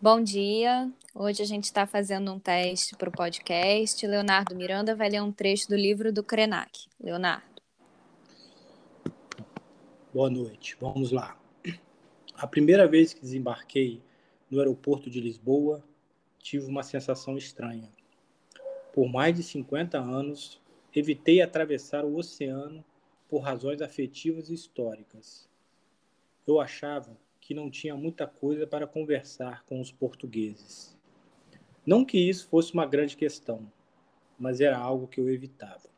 Bom dia. Hoje a gente está fazendo um teste para o podcast. Leonardo Miranda vai ler um trecho do livro do Krenak. Leonardo. Boa noite. Vamos lá. A primeira vez que desembarquei no aeroporto de Lisboa, tive uma sensação estranha. Por mais de 50 anos, evitei atravessar o oceano por razões afetivas e históricas. Eu achava que não tinha muita coisa para conversar com os portugueses. Não que isso fosse uma grande questão, mas era algo que eu evitava.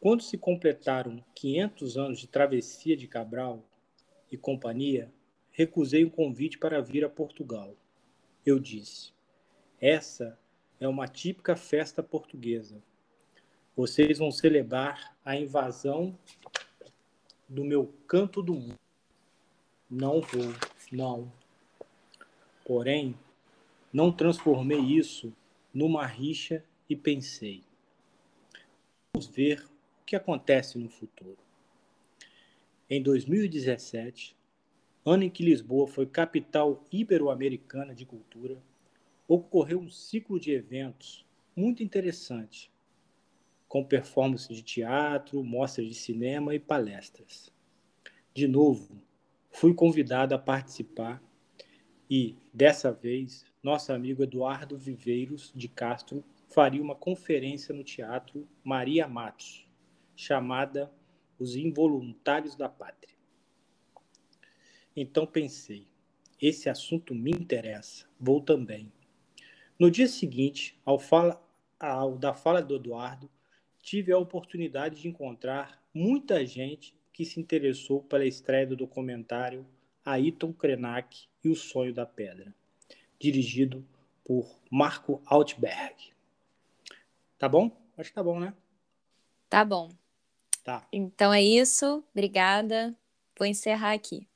Quando se completaram 500 anos de travessia de Cabral e companhia, recusei o convite para vir a Portugal. Eu disse: Essa é uma típica festa portuguesa. Vocês vão celebrar a invasão do meu canto do mundo. Não vou, não. Porém, não transformei isso numa rixa e pensei: vamos ver o que acontece no futuro. Em 2017, ano em que Lisboa foi capital ibero-americana de cultura, ocorreu um ciclo de eventos muito interessante, com performances de teatro, mostras de cinema e palestras. De novo, fui convidado a participar e, dessa vez, nosso amigo Eduardo Viveiros de Castro faria uma conferência no Teatro Maria Matos, chamada Os Involuntários da Pátria. Então pensei, esse assunto me interessa, vou também. No dia seguinte, ao, fala, ao da fala do Eduardo, tive a oportunidade de encontrar muita gente que se interessou pela estreia do documentário Ayrton Krenak e o Sonho da Pedra, dirigido por Marco Altberg. Tá bom? Acho que tá bom, né? Tá bom. Tá. Então é isso. Obrigada. Vou encerrar aqui.